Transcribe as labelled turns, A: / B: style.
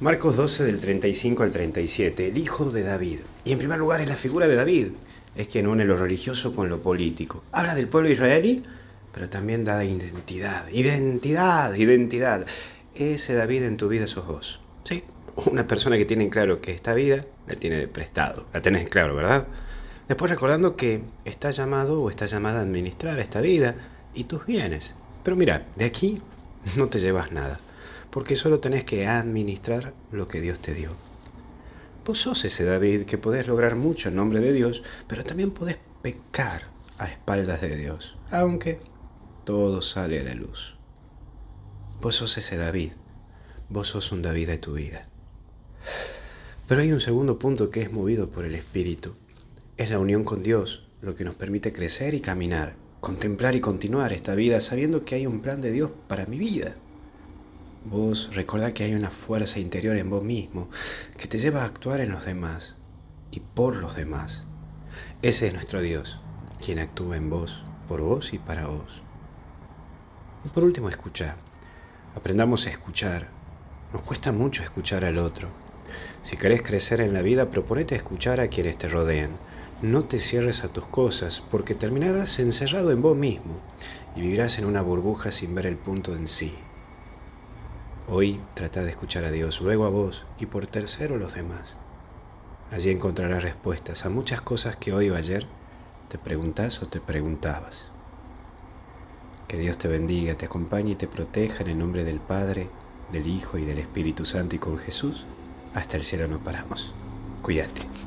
A: Marcos 12 del 35 al 37, el hijo de David. Y en primer lugar es la figura de David. Es quien une lo religioso con lo político. Habla del pueblo israelí, pero también da identidad. Identidad, identidad. Ese David en tu vida sos vos. Sí, una persona que tiene claro que esta vida la tiene prestado. La tenés claro, ¿verdad? Después recordando que está llamado o está llamada a administrar esta vida y tus bienes. Pero mira, de aquí no te llevas nada porque solo tenés que administrar lo que Dios te dio. Vos sos ese David que podés lograr mucho en nombre de Dios, pero también podés pecar a espaldas de Dios, aunque todo sale a la luz. Vos sos ese David, vos sos un David de tu vida. Pero hay un segundo punto que es movido por el Espíritu. Es la unión con Dios lo que nos permite crecer y caminar, contemplar y continuar esta vida sabiendo que hay un plan de Dios para mi vida. Vos recordá que hay una fuerza interior en vos mismo que te lleva a actuar en los demás y por los demás. Ese es nuestro Dios, quien actúa en vos, por vos y para vos. Y por último, escucha. Aprendamos a escuchar. Nos cuesta mucho escuchar al otro. Si querés crecer en la vida, proponete escuchar a quienes te rodean. No te cierres a tus cosas, porque terminarás encerrado en vos mismo y vivirás en una burbuja sin ver el punto en sí. Hoy trata de escuchar a Dios, luego a vos y por tercero los demás. Allí encontrarás respuestas a muchas cosas que hoy o ayer te preguntás o te preguntabas. Que Dios te bendiga, te acompañe y te proteja en el nombre del Padre, del Hijo y del Espíritu Santo y con Jesús. Hasta el cielo no paramos. Cuídate.